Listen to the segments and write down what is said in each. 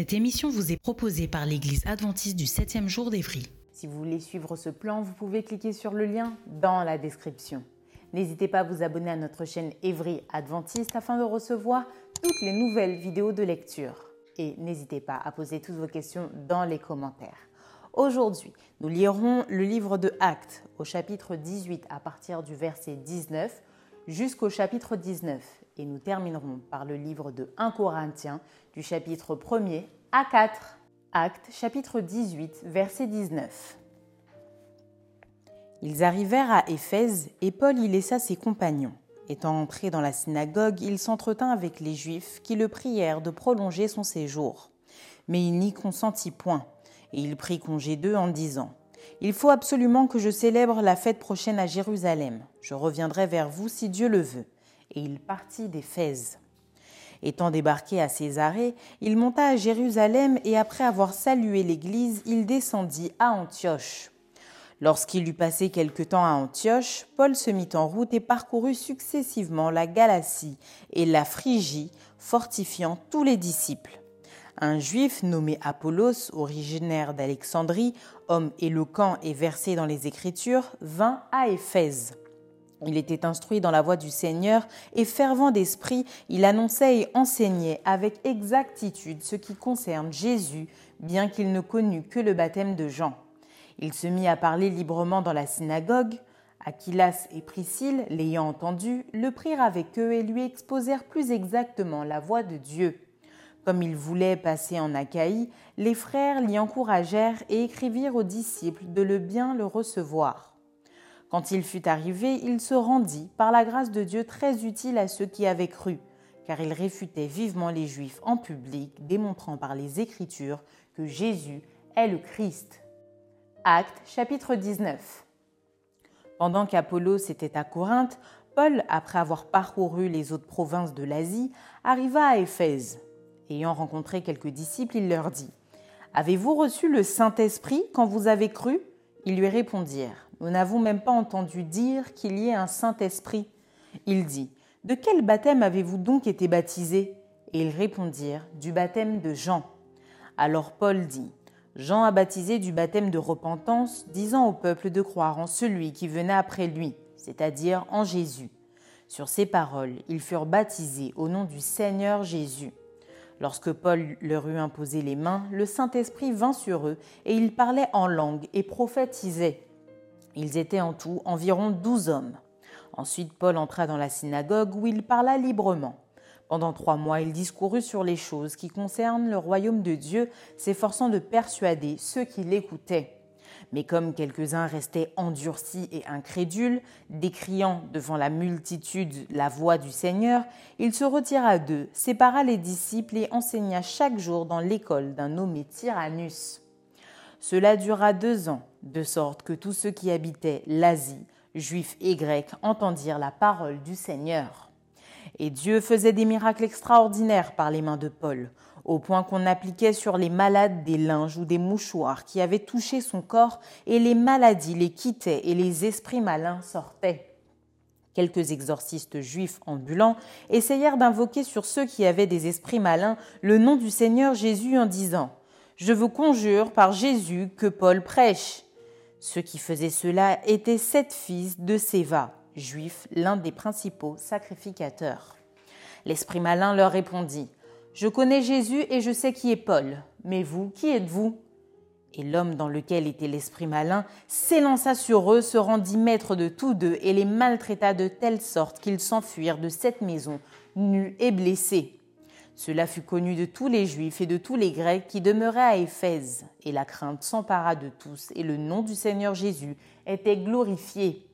Cette émission vous est proposée par l'Église adventiste du 7e jour d'Évry. Si vous voulez suivre ce plan, vous pouvez cliquer sur le lien dans la description. N'hésitez pas à vous abonner à notre chaîne Évry Adventiste afin de recevoir toutes les nouvelles vidéos de lecture. Et n'hésitez pas à poser toutes vos questions dans les commentaires. Aujourd'hui, nous lirons le livre de Actes au chapitre 18 à partir du verset 19 jusqu'au chapitre 19 et nous terminerons par le livre de 1 Corinthiens du chapitre 1er à 4. Actes chapitre 18 verset 19. Ils arrivèrent à Éphèse et Paul y laissa ses compagnons. Étant entré dans la synagogue, il s'entretint avec les Juifs qui le prièrent de prolonger son séjour. Mais il n'y consentit point, et il prit congé d'eux en disant Il faut absolument que je célèbre la fête prochaine à Jérusalem. Je reviendrai vers vous si Dieu le veut et il partit d'Éphèse. Étant débarqué à Césarée, il monta à Jérusalem et après avoir salué l'Église, il descendit à Antioche. Lorsqu'il eut passé quelque temps à Antioche, Paul se mit en route et parcourut successivement la Galatie et la Phrygie, fortifiant tous les disciples. Un juif nommé Apollos, originaire d'Alexandrie, homme éloquent et versé dans les Écritures, vint à Éphèse. Il était instruit dans la voie du Seigneur et fervent d'esprit, il annonçait et enseignait avec exactitude ce qui concerne Jésus, bien qu'il ne connût que le baptême de Jean. Il se mit à parler librement dans la synagogue. Aquilas et Priscille, l'ayant entendu, le prirent avec eux et lui exposèrent plus exactement la voie de Dieu. Comme il voulait passer en Achaïe, les frères l'y encouragèrent et écrivirent aux disciples de le bien le recevoir. Quand il fut arrivé, il se rendit, par la grâce de Dieu, très utile à ceux qui avaient cru, car il réfutait vivement les Juifs en public, démontrant par les Écritures que Jésus est le Christ. Acte chapitre 19 Pendant qu'Apollos était à Corinthe, Paul, après avoir parcouru les autres provinces de l'Asie, arriva à Éphèse. Ayant rencontré quelques disciples, il leur dit Avez-vous reçu le Saint-Esprit quand vous avez cru? Ils lui répondirent nous n'avons même pas entendu dire qu'il y ait un Saint-Esprit. Il dit De quel baptême avez-vous donc été baptisés? Et ils répondirent Du baptême de Jean. Alors Paul dit Jean a baptisé du baptême de repentance, disant au peuple de croire en celui qui venait après lui, c'est-à-dire en Jésus. Sur ces paroles, ils furent baptisés au nom du Seigneur Jésus. Lorsque Paul leur eut imposé les mains, le Saint-Esprit vint sur eux, et ils parlaient en langue et prophétisaient. Ils étaient en tout environ douze hommes. Ensuite, Paul entra dans la synagogue où il parla librement. Pendant trois mois, il discourut sur les choses qui concernent le royaume de Dieu, s'efforçant de persuader ceux qui l'écoutaient. Mais comme quelques-uns restaient endurcis et incrédules, décriant devant la multitude la voix du Seigneur, il se retira d'eux, sépara les disciples et enseigna chaque jour dans l'école d'un nommé Tyrannus. Cela dura deux ans, de sorte que tous ceux qui habitaient l'Asie, juifs et grecs, entendirent la parole du Seigneur. Et Dieu faisait des miracles extraordinaires par les mains de Paul, au point qu'on appliquait sur les malades des linges ou des mouchoirs qui avaient touché son corps, et les maladies les quittaient et les esprits malins sortaient. Quelques exorcistes juifs ambulants essayèrent d'invoquer sur ceux qui avaient des esprits malins le nom du Seigneur Jésus en disant je vous conjure par Jésus que Paul prêche. Ceux qui faisaient cela étaient sept fils de Séva, juifs, l'un des principaux sacrificateurs. L'esprit malin leur répondit Je connais Jésus et je sais qui est Paul, mais vous, qui êtes-vous? Et l'homme dans lequel était l'esprit malin s'élança sur eux, se rendit maître de tous deux et les maltraita de telle sorte qu'ils s'enfuirent de cette maison nu et blessé. Cela fut connu de tous les Juifs et de tous les Grecs qui demeuraient à Éphèse, et la crainte s'empara de tous, et le nom du Seigneur Jésus était glorifié.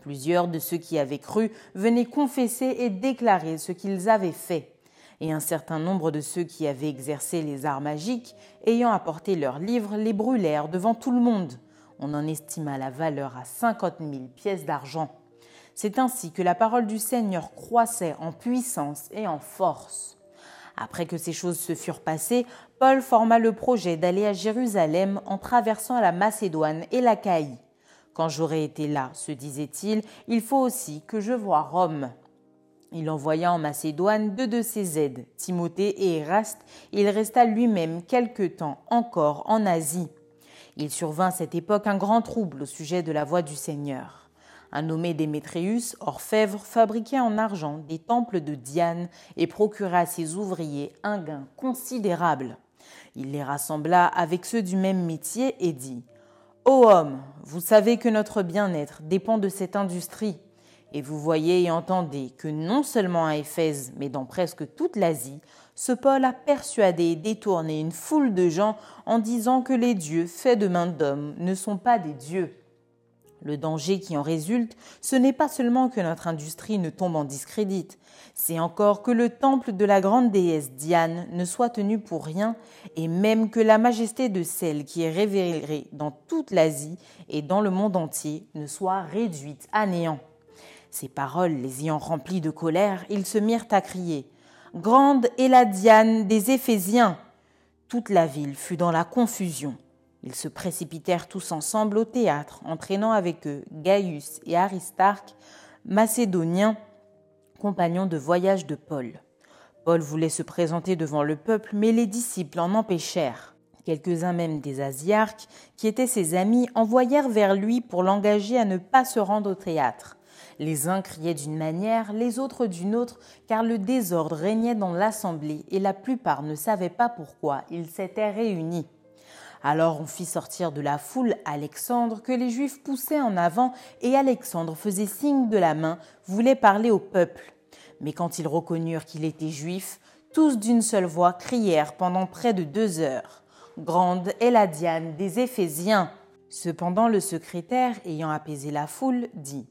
Plusieurs de ceux qui avaient cru venaient confesser et déclarer ce qu'ils avaient fait. Et un certain nombre de ceux qui avaient exercé les arts magiques, ayant apporté leurs livres, les brûlèrent devant tout le monde. On en estima la valeur à cinquante mille pièces d'argent. C'est ainsi que la parole du Seigneur croissait en puissance et en force. Après que ces choses se furent passées, Paul forma le projet d'aller à Jérusalem en traversant la Macédoine et la Caïe. Quand j'aurai été là, se disait-il, il faut aussi que je voie Rome. Il envoya en Macédoine deux de ses aides, Timothée et Eraste, et il resta lui-même quelque temps encore en Asie. Il survint à cette époque un grand trouble au sujet de la voix du Seigneur. Un nommé Démétrius, orfèvre, fabriquait en argent des temples de Diane et procura à ses ouvriers un gain considérable. Il les rassembla avec ceux du même métier et dit Ô homme, vous savez que notre bien-être dépend de cette industrie. Et vous voyez et entendez que non seulement à Éphèse, mais dans presque toute l'Asie, ce Paul a persuadé et détourné une foule de gens en disant que les dieux faits de main d'hommes ne sont pas des dieux. Le danger qui en résulte, ce n'est pas seulement que notre industrie ne tombe en discrédit, c'est encore que le temple de la grande déesse Diane ne soit tenu pour rien, et même que la majesté de celle qui est révérée dans toute l'Asie et dans le monde entier ne soit réduite à néant. Ces paroles les ayant remplis de colère, ils se mirent à crier Grande est la Diane des Éphésiens. Toute la ville fut dans la confusion. Ils se précipitèrent tous ensemble au théâtre, entraînant avec eux Gaius et Aristarque, macédoniens, compagnons de voyage de Paul. Paul voulait se présenter devant le peuple, mais les disciples en empêchèrent. Quelques-uns même des Asiarques, qui étaient ses amis, envoyèrent vers lui pour l'engager à ne pas se rendre au théâtre. Les uns criaient d'une manière, les autres d'une autre, car le désordre régnait dans l'assemblée et la plupart ne savaient pas pourquoi ils s'étaient réunis. Alors on fit sortir de la foule Alexandre que les Juifs poussaient en avant et Alexandre faisait signe de la main, voulait parler au peuple. Mais quand ils reconnurent qu'il était juif, tous d'une seule voix crièrent pendant près de deux heures. Grande est la Diane des Éphésiens. Cependant le secrétaire, ayant apaisé la foule, dit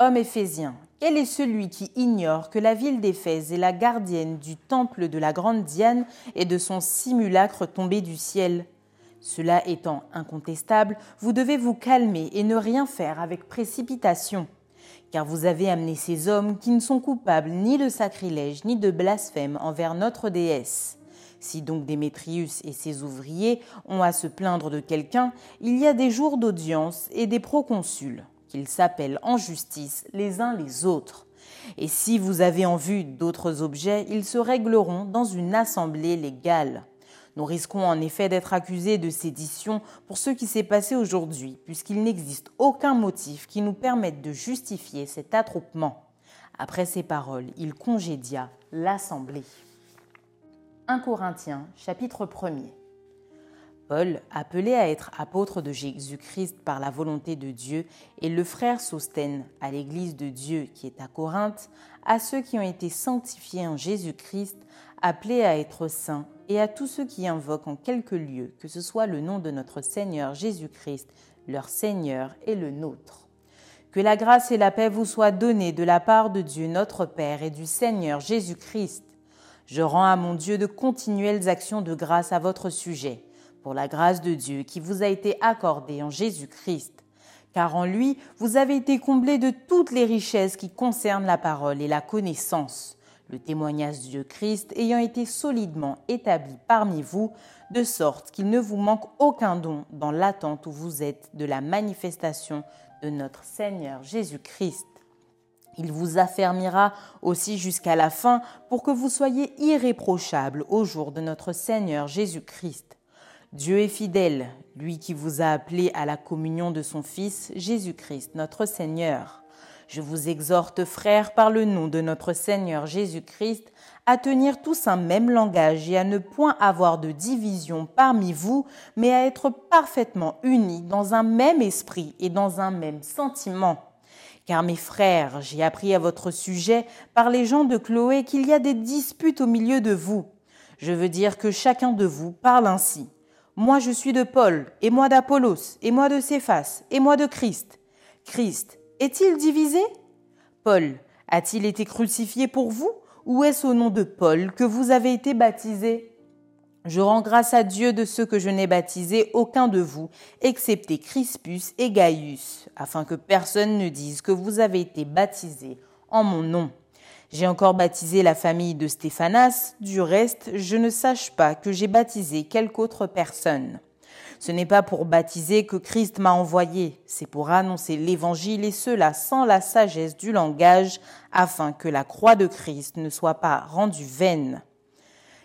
Homme éphésien, quel est celui qui ignore que la ville d'Éphèse est la gardienne du temple de la grande Diane et de son simulacre tombé du ciel? Cela étant incontestable, vous devez vous calmer et ne rien faire avec précipitation, car vous avez amené ces hommes qui ne sont coupables ni de sacrilège ni de blasphème envers notre déesse. Si donc Démétrius et ses ouvriers ont à se plaindre de quelqu'un, il y a des jours d'audience et des proconsuls qu'ils s'appellent en justice les uns les autres. Et si vous avez en vue d'autres objets, ils se régleront dans une assemblée légale. Nous risquons en effet d'être accusés de sédition pour ce qui s'est passé aujourd'hui, puisqu'il n'existe aucun motif qui nous permette de justifier cet attroupement. Après ces paroles, il congédia l'assemblée. 1 Corinthiens, chapitre 1er. Paul, appelé à être apôtre de Jésus-Christ par la volonté de Dieu, et le frère Sostène à l'Église de Dieu qui est à Corinthe, à ceux qui ont été sanctifiés en Jésus-Christ, appelés à être saints, et à tous ceux qui invoquent en quelque lieu, que ce soit le nom de notre Seigneur Jésus-Christ, leur Seigneur et le nôtre. Que la grâce et la paix vous soient données de la part de Dieu notre Père et du Seigneur Jésus-Christ. Je rends à mon Dieu de continuelles actions de grâce à votre sujet pour la grâce de Dieu qui vous a été accordée en Jésus-Christ, car en lui vous avez été comblés de toutes les richesses qui concernent la parole et la connaissance, le témoignage de Christ ayant été solidement établi parmi vous, de sorte qu'il ne vous manque aucun don dans l'attente où vous êtes de la manifestation de notre Seigneur Jésus-Christ. Il vous affermira aussi jusqu'à la fin pour que vous soyez irréprochables au jour de notre Seigneur Jésus-Christ. Dieu est fidèle, lui qui vous a appelé à la communion de son Fils, Jésus-Christ, notre Seigneur. Je vous exhorte, frères, par le nom de notre Seigneur Jésus-Christ, à tenir tous un même langage et à ne point avoir de division parmi vous, mais à être parfaitement unis dans un même esprit et dans un même sentiment Car mes frères, j'ai appris à votre sujet par les gens de Chloé qu'il y a des disputes au milieu de vous. Je veux dire que chacun de vous parle ainsi. Moi je suis de Paul, et moi d'Apollos, et moi de Céphas, et moi de Christ. Christ, est-il divisé? Paul, a-t-il été crucifié pour vous, ou est-ce au nom de Paul que vous avez été baptisé? Je rends grâce à Dieu de ceux que je n'ai baptisés aucun de vous, excepté Crispus et Gaius, afin que personne ne dise que vous avez été baptisés en mon nom. J'ai encore baptisé la famille de Stéphanas, du reste, je ne sache pas que j'ai baptisé quelque autre personne. Ce n'est pas pour baptiser que Christ m'a envoyé, c'est pour annoncer l'Évangile et cela sans la sagesse du langage, afin que la croix de Christ ne soit pas rendue vaine.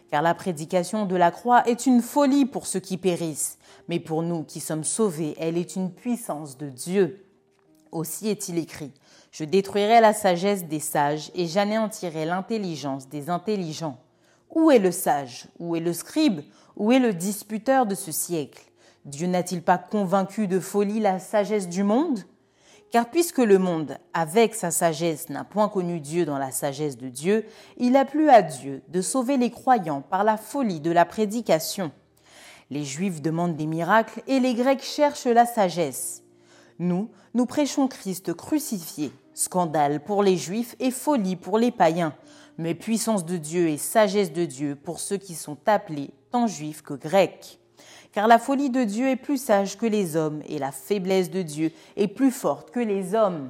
Car la prédication de la croix est une folie pour ceux qui périssent, mais pour nous qui sommes sauvés, elle est une puissance de Dieu. Aussi est-il écrit, Je détruirai la sagesse des sages et j'anéantirai l'intelligence des intelligents. Où est le sage? Où est le scribe? Où est le disputeur de ce siècle? Dieu n'a-t-il pas convaincu de folie la sagesse du monde? Car puisque le monde, avec sa sagesse, n'a point connu Dieu dans la sagesse de Dieu, il a plu à Dieu de sauver les croyants par la folie de la prédication. Les Juifs demandent des miracles et les Grecs cherchent la sagesse. Nous, nous prêchons Christ crucifié, scandale pour les Juifs et folie pour les païens, mais puissance de Dieu et sagesse de Dieu pour ceux qui sont appelés tant juifs que grecs car la folie de Dieu est plus sage que les hommes, et la faiblesse de Dieu est plus forte que les hommes.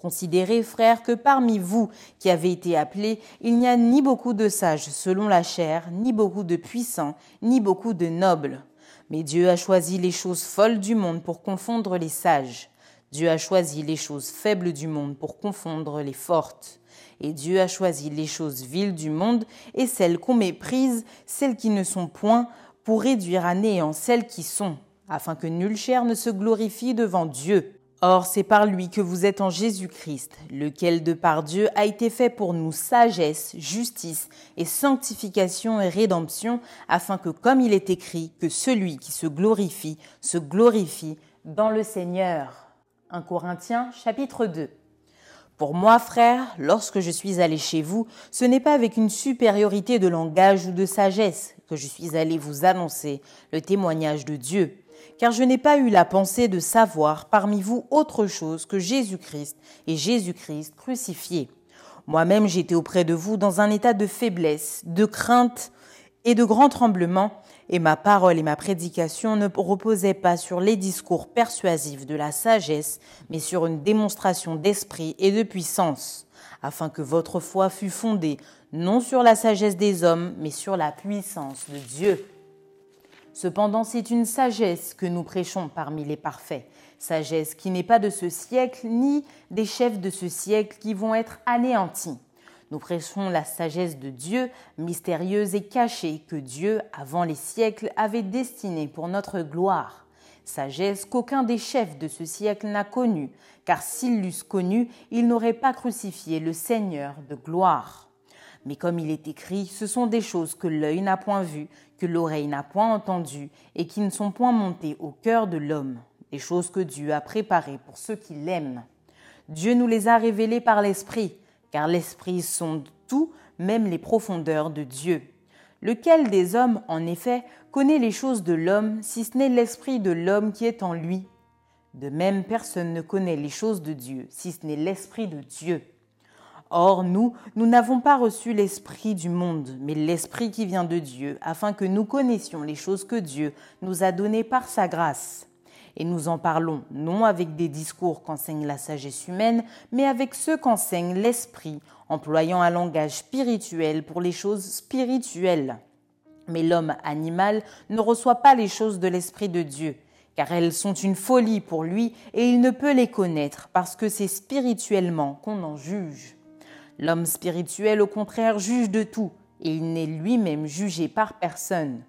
Considérez, frères, que parmi vous qui avez été appelés, il n'y a ni beaucoup de sages selon la chair, ni beaucoup de puissants, ni beaucoup de nobles. Mais Dieu a choisi les choses folles du monde pour confondre les sages. Dieu a choisi les choses faibles du monde pour confondre les fortes. Et Dieu a choisi les choses viles du monde et celles qu'on méprise, celles qui ne sont point, pour réduire à néant celles qui sont, afin que nulle chair ne se glorifie devant Dieu. Or, c'est par lui que vous êtes en Jésus-Christ, lequel de par Dieu a été fait pour nous sagesse, justice et sanctification et rédemption, afin que, comme il est écrit, que celui qui se glorifie se glorifie dans le Seigneur. 1 Corinthiens chapitre 2. Pour moi, frère, lorsque je suis allé chez vous, ce n'est pas avec une supériorité de langage ou de sagesse que je suis allé vous annoncer le témoignage de Dieu, car je n'ai pas eu la pensée de savoir parmi vous autre chose que Jésus-Christ et Jésus-Christ crucifié. Moi-même j'étais auprès de vous dans un état de faiblesse, de crainte et de grand tremblement, et ma parole et ma prédication ne reposaient pas sur les discours persuasifs de la sagesse, mais sur une démonstration d'esprit et de puissance, afin que votre foi fût fondée non sur la sagesse des hommes, mais sur la puissance de Dieu. Cependant, c'est une sagesse que nous prêchons parmi les parfaits, sagesse qui n'est pas de ce siècle, ni des chefs de ce siècle qui vont être anéantis nous prêchons la sagesse de Dieu, mystérieuse et cachée, que Dieu, avant les siècles, avait destinée pour notre gloire. Sagesse qu'aucun des chefs de ce siècle n'a connue, car s'ils l'eussent connue, ils n'auraient pas crucifié le Seigneur de gloire. Mais comme il est écrit, ce sont des choses que l'œil n'a point vues, que l'oreille n'a point entendues, et qui ne sont point montées au cœur de l'homme, des choses que Dieu a préparées pour ceux qui l'aiment. Dieu nous les a révélées par l'Esprit, car l'Esprit sonde tout, même les profondeurs de Dieu. Lequel des hommes, en effet, connaît les choses de l'homme, si ce n'est l'Esprit de l'homme qui est en lui? De même, personne ne connaît les choses de Dieu, si ce n'est l'Esprit de Dieu. Or, nous, nous n'avons pas reçu l'Esprit du monde, mais l'Esprit qui vient de Dieu, afin que nous connaissions les choses que Dieu nous a données par sa grâce. Et nous en parlons non avec des discours qu'enseigne la sagesse humaine, mais avec ceux qu'enseigne l'esprit, employant un langage spirituel pour les choses spirituelles. Mais l'homme animal ne reçoit pas les choses de l'Esprit de Dieu, car elles sont une folie pour lui et il ne peut les connaître parce que c'est spirituellement qu'on en juge. L'homme spirituel, au contraire, juge de tout, et il n'est lui-même jugé par personne.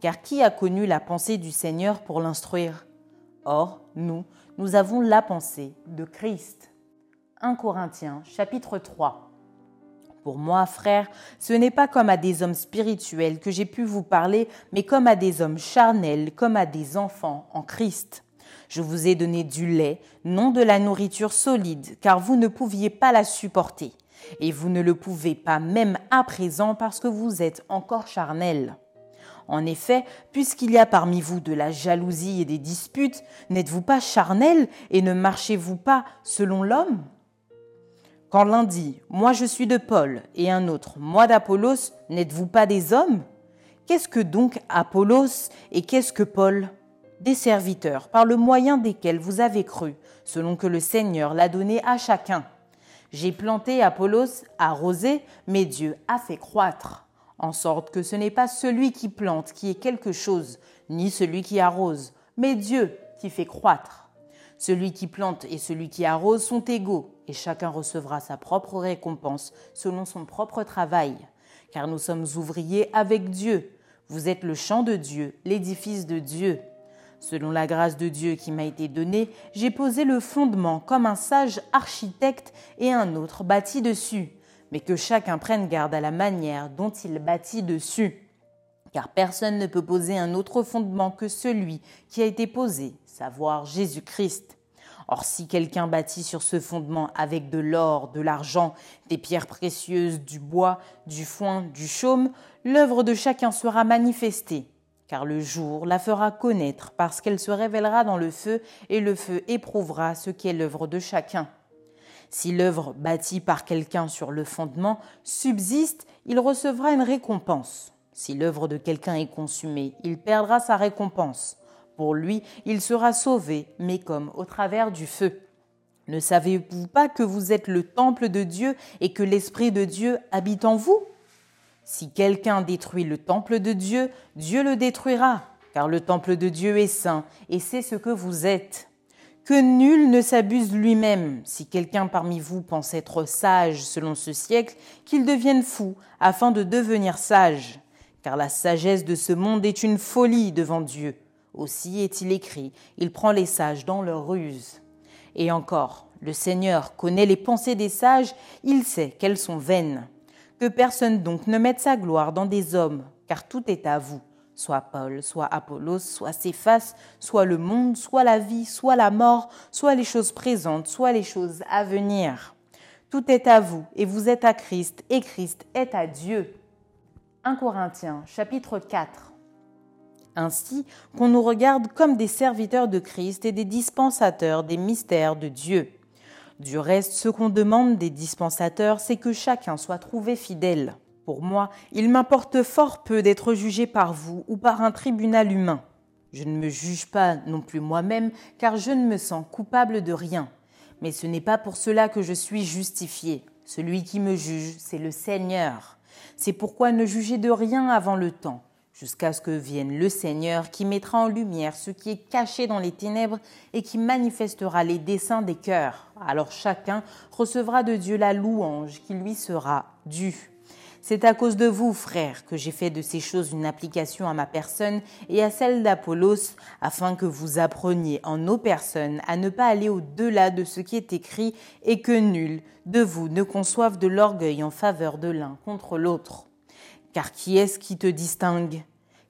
Car qui a connu la pensée du Seigneur pour l'instruire? Or, nous, nous avons la pensée de Christ. 1 Corinthiens chapitre 3. Pour moi, frères, ce n'est pas comme à des hommes spirituels que j'ai pu vous parler, mais comme à des hommes charnels, comme à des enfants en Christ. Je vous ai donné du lait, non de la nourriture solide, car vous ne pouviez pas la supporter. Et vous ne le pouvez pas même à présent parce que vous êtes encore charnel. En effet, puisqu'il y a parmi vous de la jalousie et des disputes, n'êtes-vous pas charnel et ne marchez-vous pas selon l'homme? Quand l'un dit Moi je suis de Paul et un autre Moi d'Apollos, n'êtes-vous pas des hommes? Qu'est-ce que donc Apollos et qu'est-ce que Paul? Des serviteurs par le moyen desquels vous avez cru, selon que le Seigneur l'a donné à chacun. J'ai planté Apollos, arrosé, mais Dieu a fait croître en sorte que ce n'est pas celui qui plante qui est quelque chose, ni celui qui arrose, mais Dieu qui fait croître. Celui qui plante et celui qui arrose sont égaux, et chacun recevra sa propre récompense selon son propre travail. Car nous sommes ouvriers avec Dieu. Vous êtes le champ de Dieu, l'édifice de Dieu. Selon la grâce de Dieu qui m'a été donnée, j'ai posé le fondement comme un sage architecte et un autre bâti dessus mais que chacun prenne garde à la manière dont il bâtit dessus. Car personne ne peut poser un autre fondement que celui qui a été posé, savoir Jésus-Christ. Or si quelqu'un bâtit sur ce fondement avec de l'or, de l'argent, des pierres précieuses, du bois, du foin, du chaume, l'œuvre de chacun sera manifestée, car le jour la fera connaître parce qu'elle se révélera dans le feu et le feu éprouvera ce qui est l'œuvre de chacun. Si l'œuvre bâtie par quelqu'un sur le fondement subsiste, il recevra une récompense. Si l'œuvre de quelqu'un est consumée, il perdra sa récompense. Pour lui, il sera sauvé, mais comme au travers du feu. Ne savez-vous pas que vous êtes le temple de Dieu et que l'Esprit de Dieu habite en vous? Si quelqu'un détruit le temple de Dieu, Dieu le détruira, car le temple de Dieu est saint, et c'est ce que vous êtes que nul ne s'abuse lui-même. Si quelqu'un parmi vous pense être sage selon ce siècle, qu'il devienne fou, afin de devenir sage. Car la sagesse de ce monde est une folie devant Dieu. Aussi est-il écrit, il prend les sages dans leur ruse. Et encore, le Seigneur connaît les pensées des sages, il sait qu'elles sont vaines. Que personne donc ne mette sa gloire dans des hommes, car tout est à vous soit Paul, soit Apollos, soit Céphas, soit le monde, soit la vie, soit la mort, soit les choses présentes, soit les choses à venir. Tout est à vous, et vous êtes à Christ, et Christ est à Dieu. 1 Corinthiens, chapitre 4. Ainsi qu'on nous regarde comme des serviteurs de Christ et des dispensateurs des mystères de Dieu. Du reste, ce qu'on demande des dispensateurs, c'est que chacun soit trouvé fidèle. Pour moi, il m'importe fort peu d'être jugé par vous ou par un tribunal humain. Je ne me juge pas non plus moi-même, car je ne me sens coupable de rien. Mais ce n'est pas pour cela que je suis justifié. Celui qui me juge, c'est le Seigneur. C'est pourquoi ne jugez de rien avant le temps, jusqu'à ce que vienne le Seigneur qui mettra en lumière ce qui est caché dans les ténèbres et qui manifestera les desseins des cœurs. Alors chacun recevra de Dieu la louange qui lui sera due. C'est à cause de vous, frères, que j'ai fait de ces choses une application à ma personne et à celle d'Apollos, afin que vous appreniez en nos personnes à ne pas aller au-delà de ce qui est écrit et que nul de vous ne conçoive de l'orgueil en faveur de l'un contre l'autre. Car qui est-ce qui te distingue?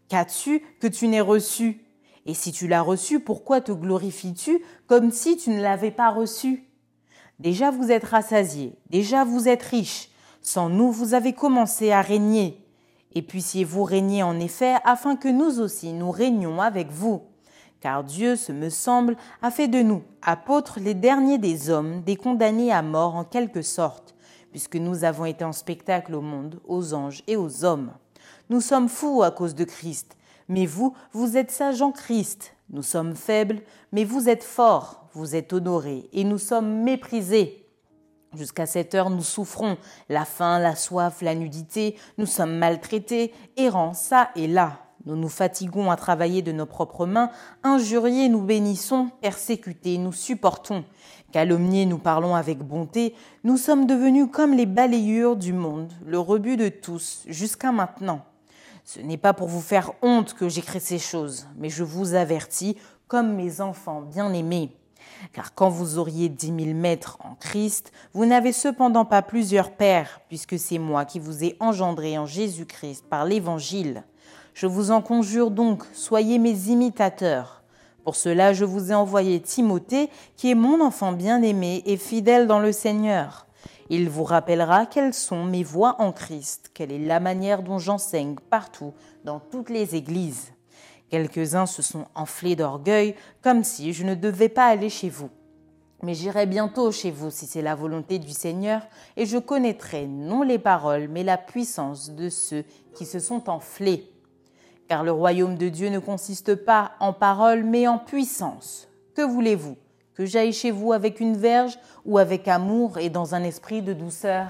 Qu'as-tu que tu n'aies reçu? Et si tu l'as reçu, pourquoi te glorifies-tu comme si tu ne l'avais pas reçu? Déjà vous êtes rassasiés, déjà vous êtes riches, sans nous, vous avez commencé à régner. Et puissiez-vous régner en effet, afin que nous aussi nous régnions avec vous. Car Dieu, ce me semble, a fait de nous, apôtres, les derniers des hommes, des condamnés à mort en quelque sorte, puisque nous avons été en spectacle au monde, aux anges et aux hommes. Nous sommes fous à cause de Christ, mais vous, vous êtes sages en Christ. Nous sommes faibles, mais vous êtes forts, vous êtes honorés, et nous sommes méprisés. Jusqu'à cette heure, nous souffrons la faim, la soif, la nudité, nous sommes maltraités, errants ça et là. Nous nous fatiguons à travailler de nos propres mains, injuriés nous bénissons, persécutés nous supportons, calomniés nous parlons avec bonté, nous sommes devenus comme les balayures du monde, le rebut de tous, jusqu'à maintenant. Ce n'est pas pour vous faire honte que j'écris ces choses, mais je vous avertis comme mes enfants bien-aimés. Car quand vous auriez dix mille maîtres en Christ, vous n'avez cependant pas plusieurs pères, puisque c'est moi qui vous ai engendré en Jésus-Christ par l'Évangile. Je vous en conjure donc, soyez mes imitateurs. Pour cela, je vous ai envoyé Timothée, qui est mon enfant bien-aimé et fidèle dans le Seigneur. Il vous rappellera quelles sont mes voies en Christ, quelle est la manière dont j'enseigne partout, dans toutes les églises. Quelques-uns se sont enflés d'orgueil, comme si je ne devais pas aller chez vous. Mais j'irai bientôt chez vous si c'est la volonté du Seigneur, et je connaîtrai non les paroles, mais la puissance de ceux qui se sont enflés. Car le royaume de Dieu ne consiste pas en paroles, mais en puissance. Que voulez-vous? Que j'aille chez vous avec une verge ou avec amour et dans un esprit de douceur?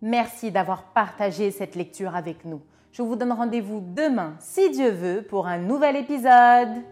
Merci d'avoir partagé cette lecture avec nous. Je vous donne rendez-vous demain, si Dieu veut, pour un nouvel épisode.